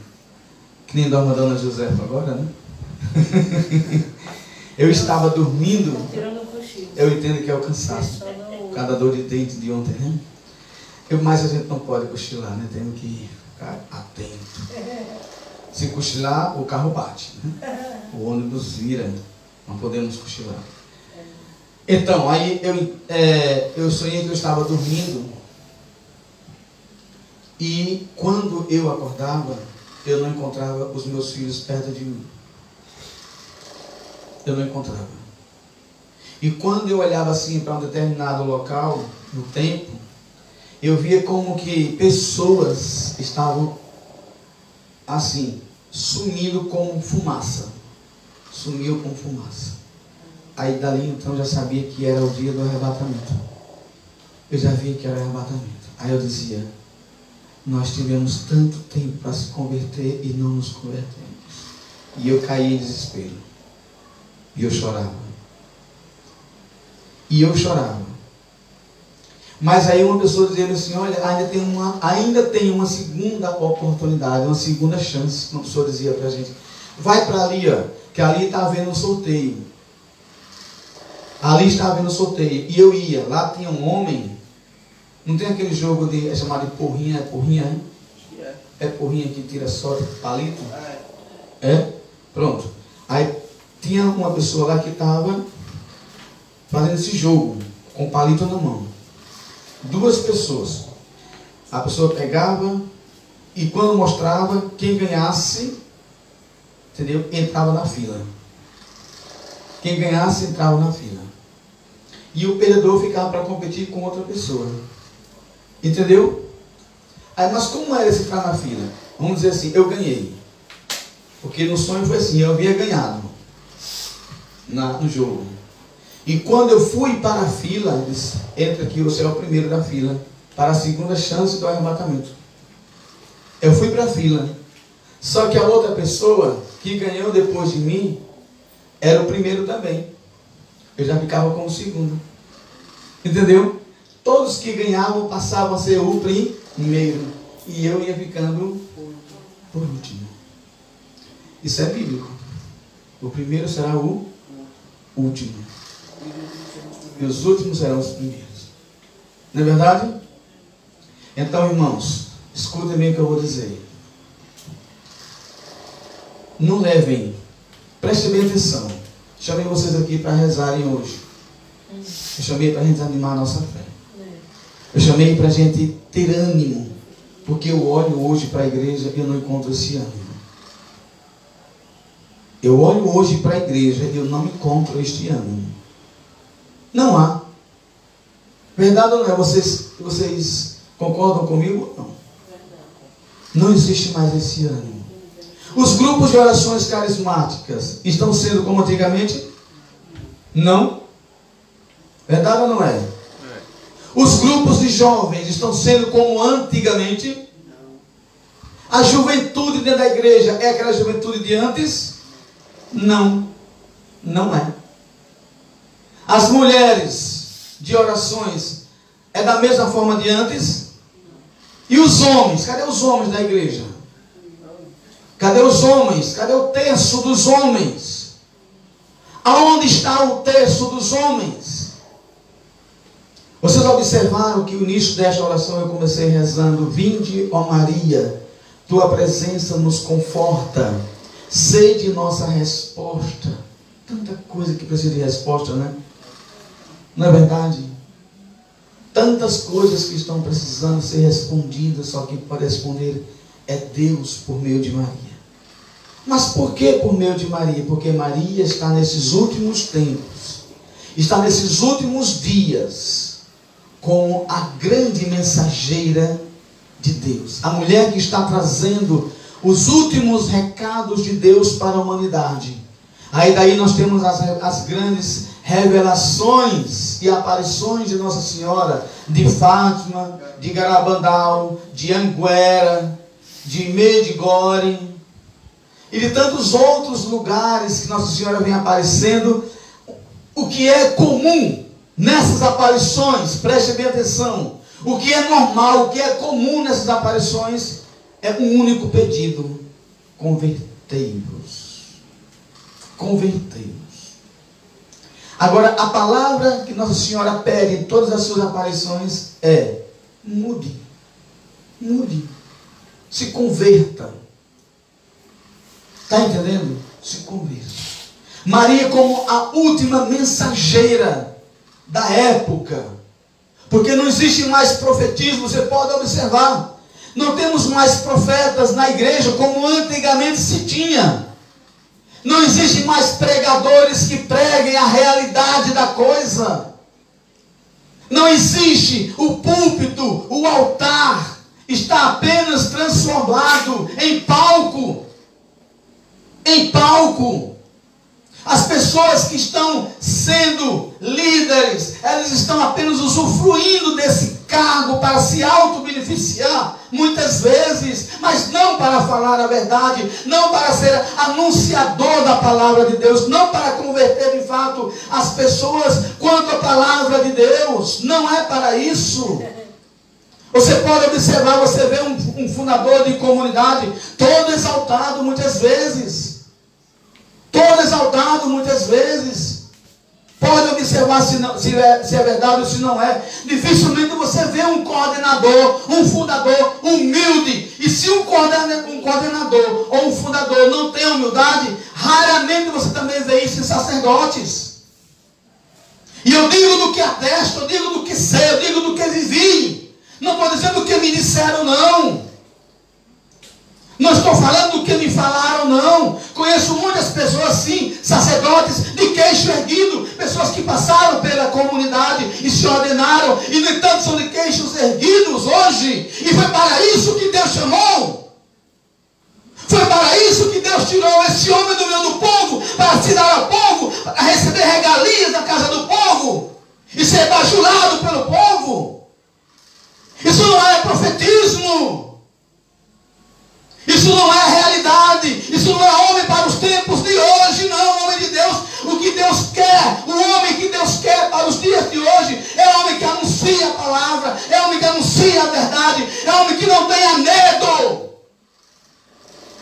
Speaker 5: que nem dorme a dona Josefa agora, né? eu estava dormindo,
Speaker 4: cochilo.
Speaker 5: eu entendo que é o cansaço.
Speaker 4: No-
Speaker 5: Cada dor de dente de ontem, né? Eu, mas a gente não pode cochilar, né? Temos que ficar atento. Se cochilar, o carro bate. Né? O ônibus vira. Não podemos cochilar. Então, aí eu, é, eu sonhei que eu estava dormindo. E quando eu acordava, eu não encontrava os meus filhos perto de mim. Eu não encontrava. E quando eu olhava assim para um determinado local, no tempo, eu via como que pessoas estavam assim, sumindo com fumaça. Sumiu com fumaça. Aí dali então já sabia que era o dia do arrebatamento. Eu já via que era arrebatamento. Aí eu dizia, nós tivemos tanto tempo para se converter e não nos convertemos. E eu caí em desespero. E eu chorava. E eu chorava. Mas aí uma pessoa dizendo assim, olha, ainda tem uma, ainda tem uma segunda oportunidade, uma segunda chance. Uma pessoa dizia para a gente, vai para ali, ó, que ali está havendo um sorteio. Ali está havendo um sorteio. E eu ia, lá tinha um homem, não tem aquele jogo de, é chamado de porrinha, é porrinha, hein? É porrinha que tira só palito? É? Pronto. Aí tinha uma pessoa lá que estava fazendo esse jogo, com palito na mão. Duas pessoas. A pessoa pegava e quando mostrava, quem ganhasse, entendeu? Entrava na fila. Quem ganhasse entrava na fila. E o perdedor ficava para competir com outra pessoa. Entendeu? Aí, mas como era esse entrar na fila? Vamos dizer assim, eu ganhei. Porque no sonho foi assim, eu havia ganhado na, no jogo. E quando eu fui para a fila, disse, entra aqui, você é o primeiro da fila, para a segunda chance do arrebatamento. Eu fui para a fila. Só que a outra pessoa que ganhou depois de mim era o primeiro também. Eu já ficava como segundo. Entendeu? Todos que ganhavam passavam a ser o primeiro. E eu ia ficando por último. Isso é bíblico. O primeiro será o último. E os últimos serão os primeiros. Não é verdade? Então, irmãos, escutem bem o que eu vou dizer. Não levem, prestem bem atenção. Chamei vocês aqui para rezarem hoje. Eu chamei para a gente animar a nossa fé. Eu chamei para a gente ter ânimo. Porque eu olho hoje para a igreja e eu não encontro esse ânimo. Eu olho hoje para a igreja e eu não encontro este ânimo. Não há. Verdade ou não é? Vocês, vocês concordam comigo? Não. Não existe mais esse ânimo. Os grupos de orações carismáticas estão sendo como antigamente? Não. Verdade ou não é? Os grupos de jovens estão sendo como antigamente? A juventude dentro da igreja é aquela juventude de antes? Não. Não é. As mulheres de orações é da mesma forma de antes? E os homens? Cadê os homens da igreja? Cadê os homens? Cadê o terço dos homens? Aonde está o terço dos homens? Vocês observaram que o início desta oração eu comecei rezando: Vinde, ó Maria, tua presença nos conforta, sede nossa resposta. Tanta coisa que precisa de resposta, né? Não é verdade? Tantas coisas que estão precisando ser respondidas, só que para responder é Deus por meio de Maria. Mas por que por meio de Maria? Porque Maria está nesses últimos tempos, está nesses últimos dias, como a grande mensageira de Deus, a mulher que está trazendo os últimos recados de Deus para a humanidade. Aí daí nós temos as, as grandes revelações e aparições de Nossa Senhora, de Fátima, de Garabandal, de Anguera, de Medigore e de tantos outros lugares que Nossa Senhora vem aparecendo. O que é comum nessas aparições, preste bem atenção, o que é normal, o que é comum nessas aparições é um único pedido: convertei-vos. Convertei-vos. Agora, a palavra que Nossa Senhora pede em todas as suas aparições é: mude. Mude. Se converta. Está entendendo? Se converta. Maria como a última mensageira da época. Porque não existe mais profetismo, você pode observar. Não temos mais profetas na igreja como antigamente se tinha. Não existe mais pregadores que preguem a realidade da coisa. Não existe o púlpito, o altar está apenas transformado em palco. Em palco. As pessoas que estão sendo líderes, elas estão apenas usufruindo desse cargo para se auto-beneficiar, muitas vezes, mas não para falar a verdade, não para ser anunciador da palavra de Deus, não para converter de fato as pessoas quanto à palavra de Deus. Não é para isso. Você pode observar, você vê um, um fundador de comunidade todo exaltado muitas vezes todo exaltado muitas vezes. Se, não, se, é, se é verdade ou se não é. Dificilmente você vê um coordenador, um fundador humilde. E se um coordenador ou um fundador não tem humildade, raramente você também vê isso em sacerdotes. E eu digo do que atesto, eu digo do que sei, eu digo do que vivi. Não estou dizendo o que me disseram, não. Não estou falando do que me falaram, não. Conheço muitas pessoas, sim, sacerdotes de queixo erguido, pessoas que passaram pela comunidade e se ordenaram, e no entanto são de queixos erguidos hoje. E foi para isso que Deus chamou. Foi para isso que Deus tirou esse homem do meio do povo, para se dar ao povo, para receber regalias da casa do povo e ser bajulado pelo povo. Isso não é profetismo. Isso não é realidade. Isso não é homem para os tempos de hoje, não, homem de Deus. O que Deus quer, o homem que Deus quer para os dias de hoje, é homem que anuncia a palavra, é homem que anuncia a verdade, é homem que não tenha medo.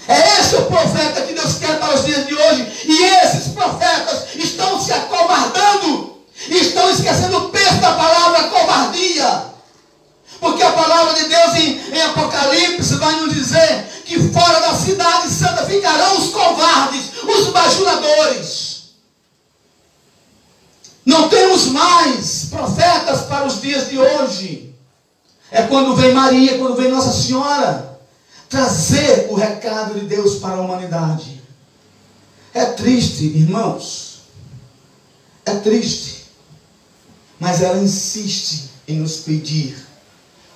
Speaker 5: É esse o profeta que Deus quer para os dias de hoje. E esses profetas estão se acovardando. Estão esquecendo o peso da palavra covardia. Porque a palavra de Deus em, em Apocalipse vai nos dizer que fora da cidade santa ficarão os covardes, os bajuladores. Não temos mais profetas para os dias de hoje. É quando vem Maria, quando vem Nossa Senhora, trazer o recado de Deus para a humanidade. É triste, irmãos. É triste. Mas ela insiste em nos pedir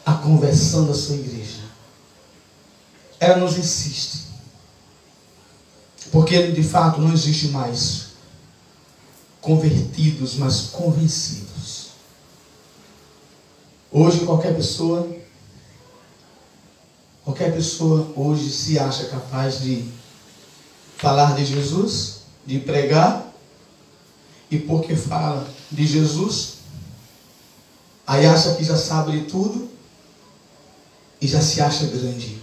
Speaker 5: a conversão da sua igreja. Ela nos insiste. Porque de fato não existe mais convertidos, mas convencidos. Hoje qualquer pessoa, qualquer pessoa hoje se acha capaz de falar de Jesus, de pregar, e porque fala de Jesus, aí acha que já sabe de tudo e já se acha grande.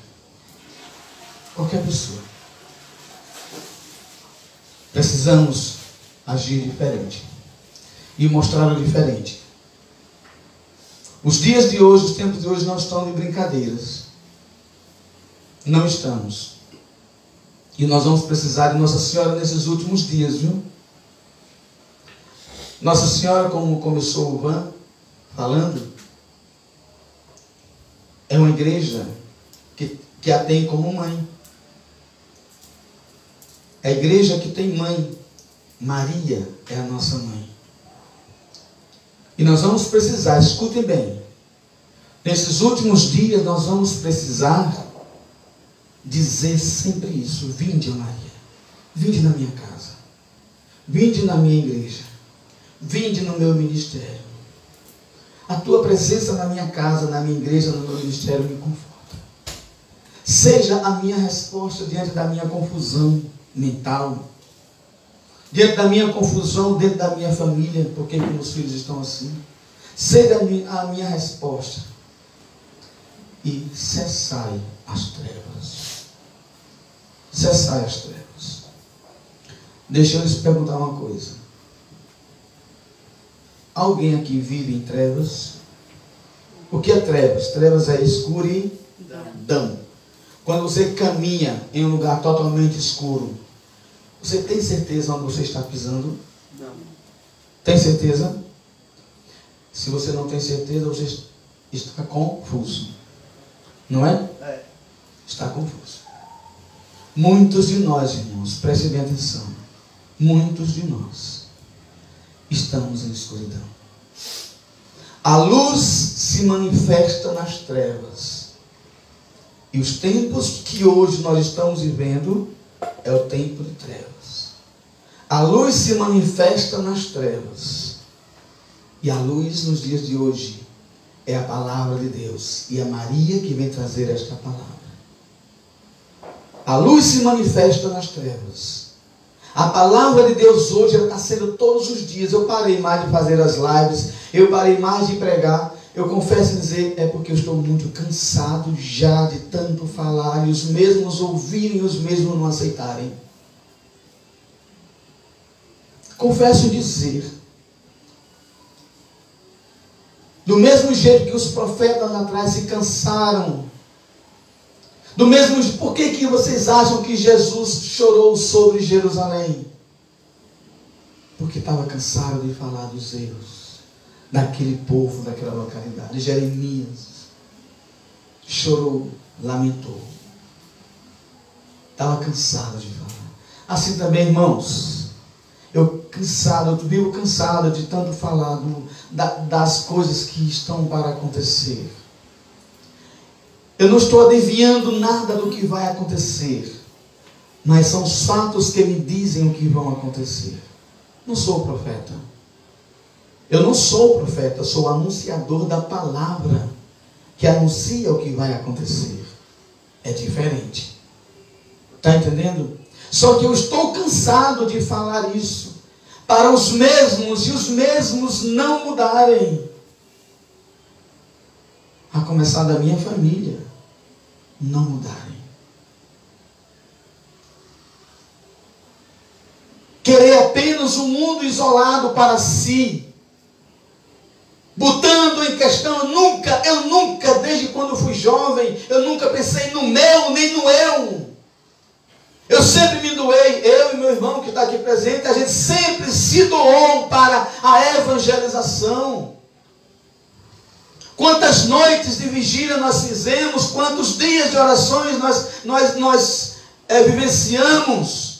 Speaker 5: Qualquer pessoa. Precisamos agir diferente e mostrar o diferente. Os dias de hoje, os tempos de hoje não estão de brincadeiras. Não estamos. E nós vamos precisar de Nossa Senhora nesses últimos dias, viu? Nossa Senhora, como começou o Van falando, é uma igreja que, que a tem como mãe. É a igreja que tem mãe. Maria é a nossa mãe. E nós vamos precisar, escutem bem, nesses últimos dias nós vamos precisar dizer sempre isso: Vinde, Maria, vinde na minha casa, vinde na minha igreja, vinde no meu ministério. A tua presença na minha casa, na minha igreja, no meu ministério me conforta. Seja a minha resposta diante da minha confusão mental, diante da minha confusão dentro da minha família, porque meus filhos estão assim. Seja a minha resposta. E cessai as trevas. Cessai as trevas. Deixa eu lhes perguntar uma coisa. Alguém aqui vive em trevas? O que é trevas? Trevas é escuridão. Quando você caminha em um lugar totalmente escuro, você tem certeza onde você está pisando?
Speaker 1: Não.
Speaker 5: Tem certeza? Se você não tem certeza, você está confuso. Não é?
Speaker 6: É.
Speaker 5: Está confuso. Muitos de nós, irmãos, prestem atenção. Muitos de nós estamos em escuridão. A luz se manifesta nas trevas. E os tempos que hoje nós estamos vivendo é o tempo de trevas. A luz se manifesta nas trevas. E a luz nos dias de hoje é a palavra de Deus. E é Maria que vem trazer esta palavra. A luz se manifesta nas trevas. A palavra de Deus hoje está sendo todos os dias. Eu parei mais de fazer as lives, eu parei mais de pregar. Eu confesso em dizer, é porque eu estou muito cansado já de tanto falar e os mesmos ouvirem e os mesmos não aceitarem. Confesso dizer, do mesmo jeito que os profetas lá atrás se cansaram do mesmo, por que, que vocês acham que Jesus chorou sobre Jerusalém? Porque estava cansado de falar dos erros daquele povo, daquela localidade. Jeremias chorou, lamentou. Estava cansado de falar. Assim também, irmãos, eu cansado, eu vivo cansado de tanto falar do, da, das coisas que estão para acontecer. Eu não estou adivinhando nada do que vai acontecer, mas são os fatos que me dizem o que vão acontecer. Não sou profeta. Eu não sou profeta, sou anunciador da palavra que anuncia o que vai acontecer. É diferente. Está entendendo? Só que eu estou cansado de falar isso para os mesmos e os mesmos não mudarem. A começar da minha família não mudarem. Querer apenas um mundo isolado para si, botando em questão, eu nunca, eu nunca, desde quando fui jovem, eu nunca pensei no meu nem no eu. Eu sempre me doei, eu e meu irmão que está aqui presente, a gente sempre se doou para a evangelização. Quantas noites de vigília nós fizemos, quantos dias de orações nós, nós, nós é, vivenciamos.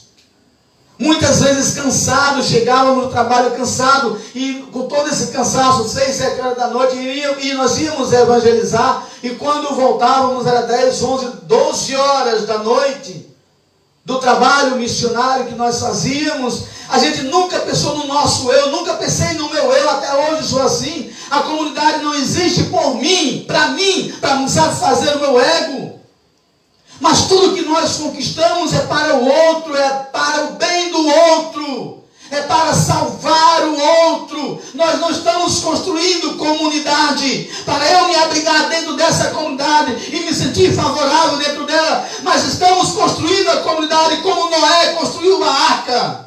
Speaker 5: Muitas vezes cansados, chegávamos no trabalho cansado e com todo esse cansaço, seis, sete horas da noite, e nós íamos evangelizar, e quando voltávamos era 10, 11, 12 horas da noite do trabalho missionário que nós fazíamos, a gente nunca pensou no nosso eu, nunca pensei no meu eu, até hoje sou assim. A comunidade não existe por mim, para mim, para satisfazer o meu ego. Mas tudo que nós conquistamos é para o outro, é para o bem do outro, é para salvar o outro. Nós não estamos construindo comunidade para eu me abrigar dentro dessa comunidade e me sentir favorável dentro dela, mas estamos construindo a comunidade como Noé construiu a arca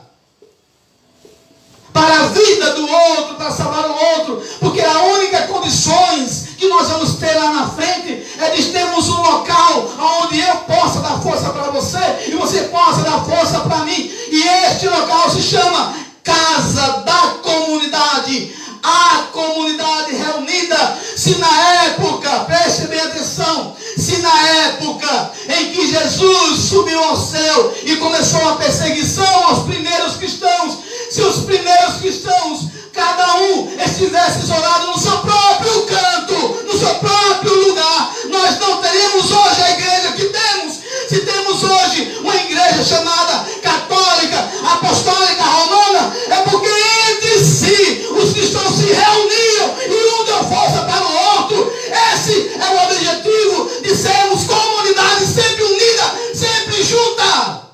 Speaker 5: para a vida do outro, para salvar o outro, porque a única condições que nós vamos ter lá na frente é de termos um local onde eu possa dar força para você e você possa dar força para mim. E este local se chama Casa da Comunidade. A comunidade reunida, se na época, preste bem atenção, se na época em que Jesus subiu ao céu e começou a perseguição aos primeiros cristãos, se os primeiros cristãos, cada um estivesse isolado no seu próprio canto, no seu próprio lugar, nós não teríamos hoje a igreja que temos. Se temos hoje uma igreja chamada católica, apostólica, romana, é porque entre si os cristãos se reuniam e um deu força para o outro. Esse é o objetivo de sermos comunidade sempre unida, sempre junta.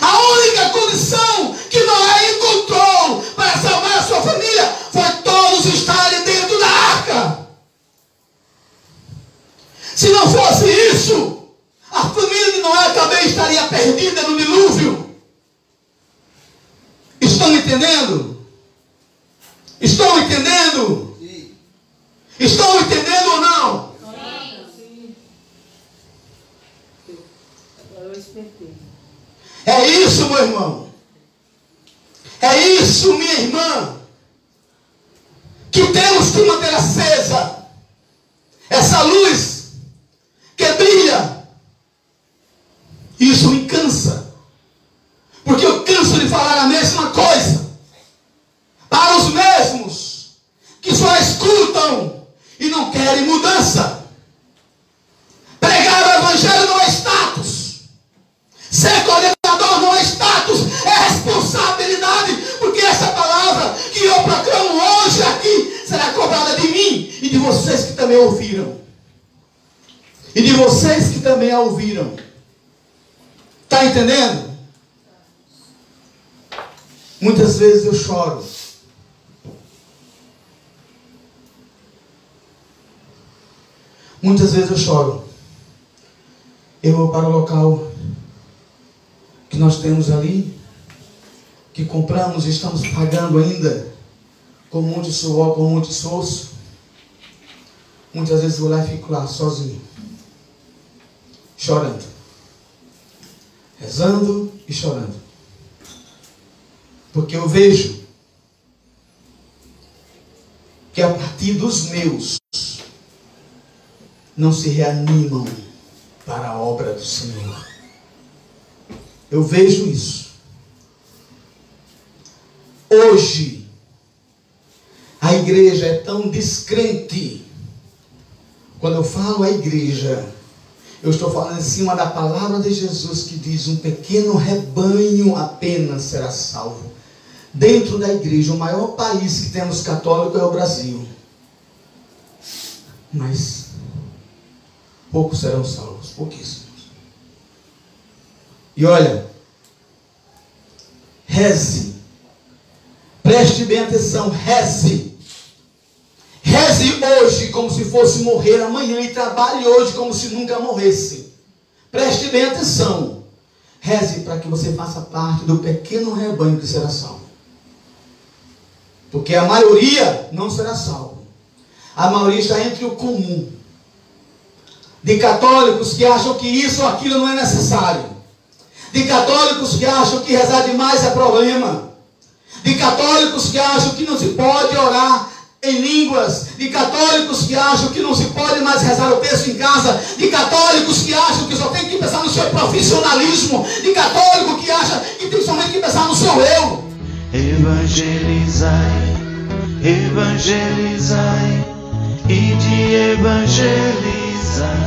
Speaker 5: A única condição que Noé encontrou para salvar a sua família foi todos estarem dentro da arca. Se não fosse isso, a família de Noé também estaria perdida no dilúvio. Estão entendendo? Estão entendendo? Estão entendendo ou não?
Speaker 4: esperteza.
Speaker 5: É isso, meu irmão. É isso, minha irmã. Que temos que manter acesa essa luz vocês que também ouviram. E de vocês que também a ouviram. Está entendendo? Muitas vezes eu choro. Muitas vezes eu choro. Eu vou para o local que nós temos ali, que compramos e estamos pagando ainda, com muito suor, com muito esforço. Muitas vezes vou lá e fico lá sozinho, chorando, rezando e chorando, porque eu vejo que a partir dos meus não se reanimam para a obra do Senhor. Eu vejo isso. Hoje, a igreja é tão descrente. Quando eu falo a igreja, eu estou falando em cima da palavra de Jesus que diz: um pequeno rebanho apenas será salvo. Dentro da igreja, o maior país que temos católico é o Brasil. Mas poucos serão salvos, pouquíssimos. E olha, reze, preste bem atenção, reze. Reze hoje como se fosse morrer amanhã e trabalhe hoje como se nunca morresse. Preste bem atenção. Reze para que você faça parte do pequeno rebanho que será salvo. Porque a maioria não será salvo. A maioria está entre o comum de católicos que acham que isso ou aquilo não é necessário, de católicos que acham que rezar demais é problema, de católicos que acham que não se pode orar em línguas, de católicos que acham que não se pode mais rezar o texto em casa, de católicos que acham que só tem que pensar no seu profissionalismo, de católico que acha que tem somente que pensar no seu eu.
Speaker 7: Evangelizai, evangelizai e de evangelizar.